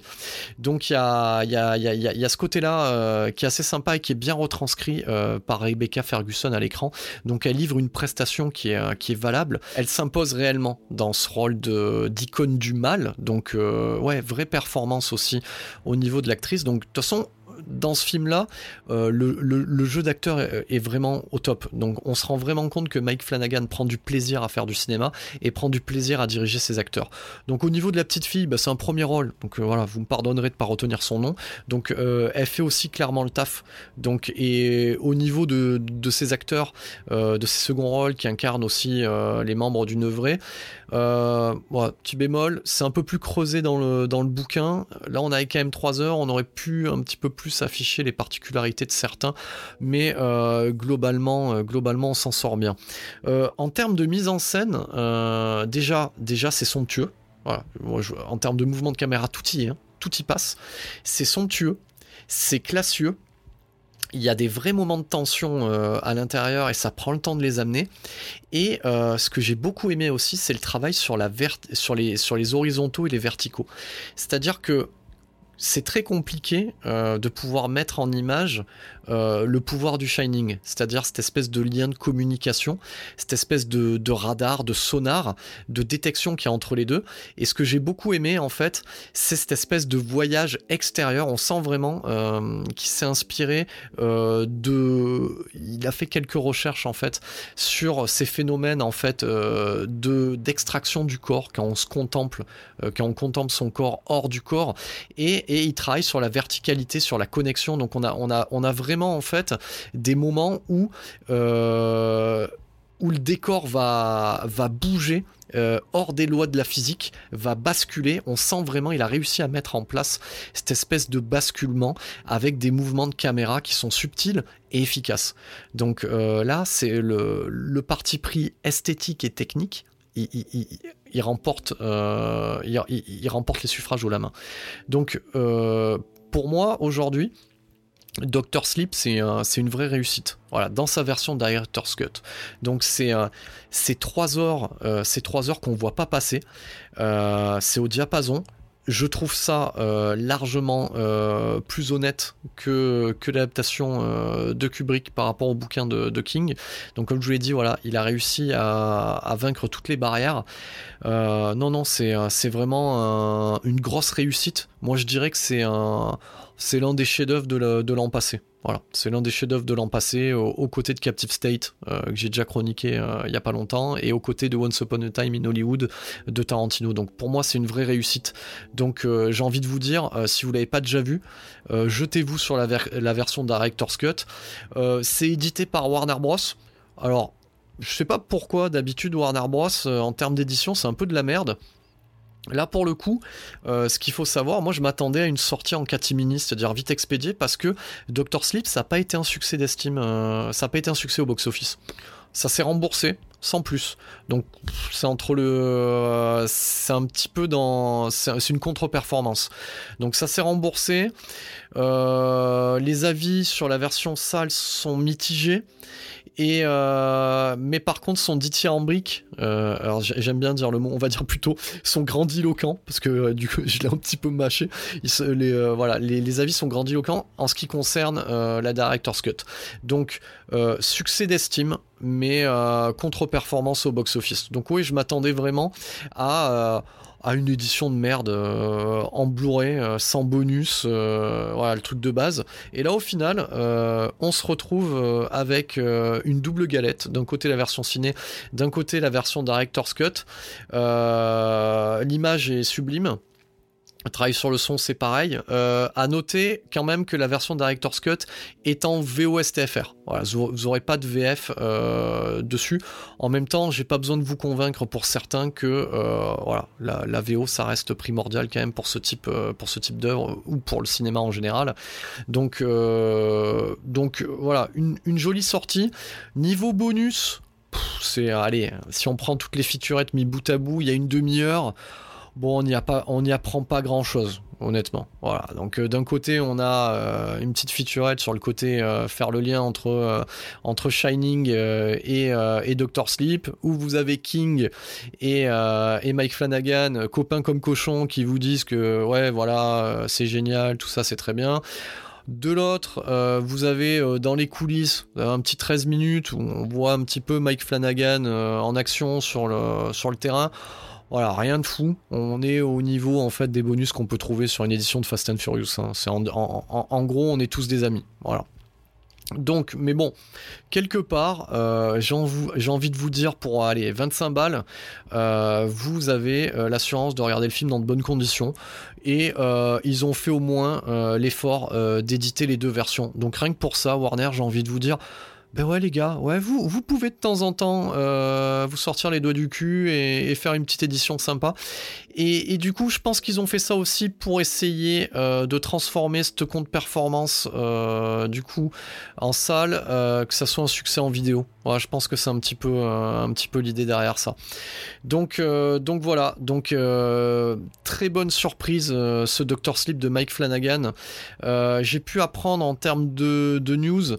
S1: Donc il y a, y, a, y, a, ce côté-là euh, qui est assez sympa et qui est bien retranscrit par Rebecca Ferguson à l'écran. Donc elle livre une prestation qui est, qui est valable. Elle s'impose réellement dans ce rôle d'icône du mal. Donc ouais, vraie performance aussi au niveau de l'actrice. Donc de toute façon, dans ce film-là, euh, le, jeu d'acteur est, vraiment au top. Donc on se rend vraiment compte que Mike Flanagan prend du plaisir à faire du cinéma et prend du plaisir à diriger ses acteurs. Donc au niveau de la petite fille, bah, c'est un premier rôle. Donc euh, voilà, vous me pardonnerez de pas retenir son nom. Donc euh, elle fait aussi clairement le taf. Donc et au niveau de, ses acteurs, de ses seconds rôles qui incarnent aussi les membres du Neuvray, euh, petit bémol, c'est un peu plus creusé dans le, bouquin. Là, on avait quand même 3 heures, on aurait pu un petit peu plus afficher les particularités de certains, mais euh, globalement, euh, globalement, on s'en sort bien. Euh, en termes de mise en scène, déjà, déjà c'est somptueux. En termes de mouvement de caméra, tout y est, hein. tout y passe. C'est somptueux, c'est classieux il y a des vrais moments de tension euh, à l'intérieur et ça prend le temps de les amener. Et euh, ce que j'ai beaucoup aimé aussi, c'est le travail sur, la les, sur les horizontaux et les verticaux. C'est-à-dire que c'est très compliqué euh, de pouvoir mettre en image euh, le pouvoir du Shining, c'est-à-dire cette espèce de lien de communication, cette espèce de, radar, de sonar, de détection qui est entre les deux. Et ce que j'ai beaucoup aimé, en fait, c'est cette espèce de voyage extérieur. On sent vraiment euh, qu'il s'est inspiré de. Il a fait quelques recherches, en fait, sur ces phénomènes, en fait, de d'extraction du corps quand on se contemple, quand on contemple son corps hors du corps. Et et il travaille sur la verticalité, sur la connexion. Donc on a, vraiment en fait des moments où, euh, le décor va, bouger. Euh, hors des lois de la physique, va basculer. On sent vraiment, il a réussi à mettre en place cette espèce de basculement avec des mouvements de caméra qui sont subtils et efficaces. Donc euh, là, c'est le parti pris esthétique et technique il, remporte, euh, il, remporte les suffrages au la main. Donc, euh, pour moi, aujourd'hui, Doctor Sleep, c'est une vraie réussite. Voilà, dans sa version Director's Cut. Donc, c'est trois heures, euh, trois heures qu'on voit pas passer. c'est au diapason je trouve ça euh, largement euh, plus honnête que, que l'adaptation euh, de Kubrick par rapport au bouquin de, King. Donc comme je vous l'ai dit, voilà, il a réussi à, vaincre toutes les barrières. non, non, c'est, c'est vraiment une grosse réussite. Moi je dirais que c'est, un, c'est l'un des chefs-d'œuvre de l'an passé. C'est l'un des chefs-d'œuvre de l'an passé, aux, côtés de Captive State, euh, que j'ai déjà chroniqué euh, il y a pas longtemps, et aux côtés de Once Upon a Time in Hollywood de Tarantino. Donc pour moi, c'est une vraie réussite. Donc euh, j'ai envie de vous dire, si vous l'avez pas déjà vu, jetez-vous sur la, version Director's Cut. c'est édité par Warner Bros. Alors, je sais pas pourquoi d'habitude Warner Bros. en termes d'édition, c'est un peu de la merde. Là, pour le coup, euh, ce qu'il faut savoir, moi je m'attendais à une sortie en catimini, c'est-à-dire vite expédié, parce que Doctor Sleep, ça n'a pas été un succès d'estime, euh, ça n'a pas été un succès au box-office. Ça s'est remboursé, sans plus. Donc c'est entre le, euh, c'est un petit peu dans, c'est une contre-performance. Donc ça s'est remboursé. les avis sur la version salle sont mitigés. Et euh, mais par contre, son dithyrambique, euh, alors j'aime bien dire le mot, on va dire plutôt son grandiloquent, parce que euh, du coup, je l'ai un petit peu mâché. les, euh, voilà, les, avis sont grandiloquents en ce qui concerne la Director's Cut. Donc, succès d'estime, mais contre-performance au box-office. Donc oui, je m'attendais vraiment à à une édition de merde euh, en Blu-ray euh, sans bonus, euh, le truc de base. Et là au final, on se retrouve avec une double galette. D'un côté la version ciné, d'un côté la version director's cut. L'image est sublime. Travail sur le son, c'est pareil. Euh, à noter quand même que la version Director's Cut est en VOSTFR. Voilà, vous n'aurez pas de VF euh, dessus. En même temps, j'ai pas besoin de vous convaincre pour certains que euh, voilà, la, VO ça reste primordial quand même pour ce type d'œuvre ou pour le cinéma en général. Donc donc voilà, une, jolie sortie. Niveau bonus, c'est allez, si on prend toutes les featurettes mis bout à bout, il y a une demi-heure bon, on n'y apprend pas grand chose, honnêtement. Voilà. Donc euh, d'un côté, on a euh, une petite featurette sur le côté euh, faire le lien entre entre Shining et, et Doctor Sleep, où vous avez King et, et Mike Flanagan, copains comme cochons, qui vous disent que ouais, voilà, c'est génial, tout ça, c'est très bien. De l'autre, vous avez dans les coulisses un petit 13 minutes où on voit un petit peu Mike Flanagan en action sur le, sur le terrain. Voilà, rien de fou. On est au niveau en fait des bonus qu'on peut trouver sur une édition de Fast and Furious. Hein. En, gros, on est tous des amis. Voilà. Donc, mais bon, quelque part, euh, j'ai envie de vous dire pour aller 25 balles, euh, vous avez euh, l'assurance de regarder le film dans de bonnes conditions et ils ont fait au moins l'effort d'éditer les deux versions. Donc rien que pour ça, Warner, j'ai envie de vous dire, ben ouais les gars, ouais vous pouvez de temps en temps euh, vous sortir les doigts du cul et, faire une petite édition sympa. Et, du coup, je pense qu'ils ont fait ça aussi pour essayer euh, de transformer ce compte performance euh, du coup en salle, que ça soit un succès en vidéo. Je pense que c'est un petit peu un petit peu l'idée derrière ça. Donc donc voilà, donc très bonne surprise ce Doctor Sleep de Mike Flanagan. J'ai pu apprendre en termes de, news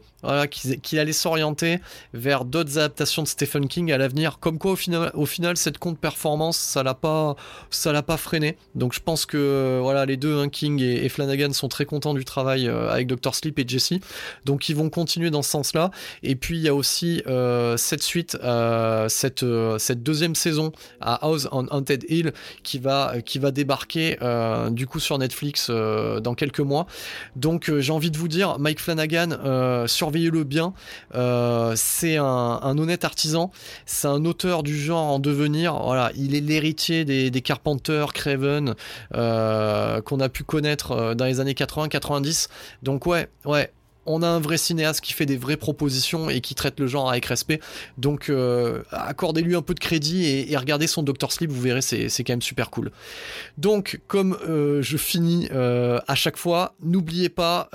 S1: qu'il allait s'orienter vers d'autres adaptations de Stephen King à l'avenir. Comme quoi, au final, cette compte performance, ça l'a pas, l'a pas freiné. Donc je pense que voilà, les deux, hein, King et, Flanagan, sont très contents du travail avec Dr. Sleep et Jesse. Donc ils vont continuer dans ce sens-là. Et puis il y a aussi cette suite, cette, deuxième saison à House on Haunted Hill qui va, qui va débarquer du coup sur Netflix dans quelques mois. Donc j'ai envie de vous dire, Mike Flanagan, surveillez-le bien. c'est un, honnête artisan. C'est un auteur du genre en devenir. Voilà, il est l'héritier des, des Carpenters, Craven, qu'on a pu connaître dans les années 80-90. Donc ouais, ouais, on a un vrai cinéaste qui fait des vraies propositions et qui traite le genre avec respect. Donc euh, accordez-lui un peu de crédit et, regardez son Doctor Sleep, vous verrez, c'est, quand même super cool. Donc comme euh, je finis euh, à chaque fois, n'oubliez pas,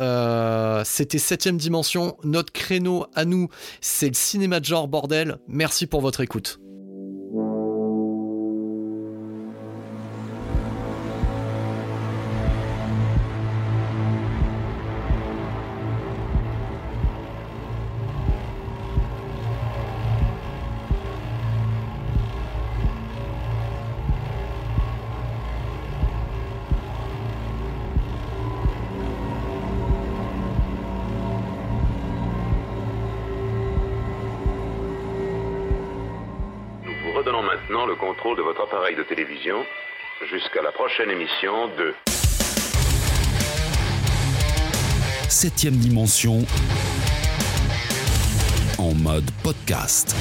S1: c'était 7ème dimension, notre créneau à nous, c'est le cinéma de genre bordel. Merci pour votre écoute.
S2: De votre appareil de télévision jusqu'à la prochaine émission de
S3: Septième dimension en mode podcast.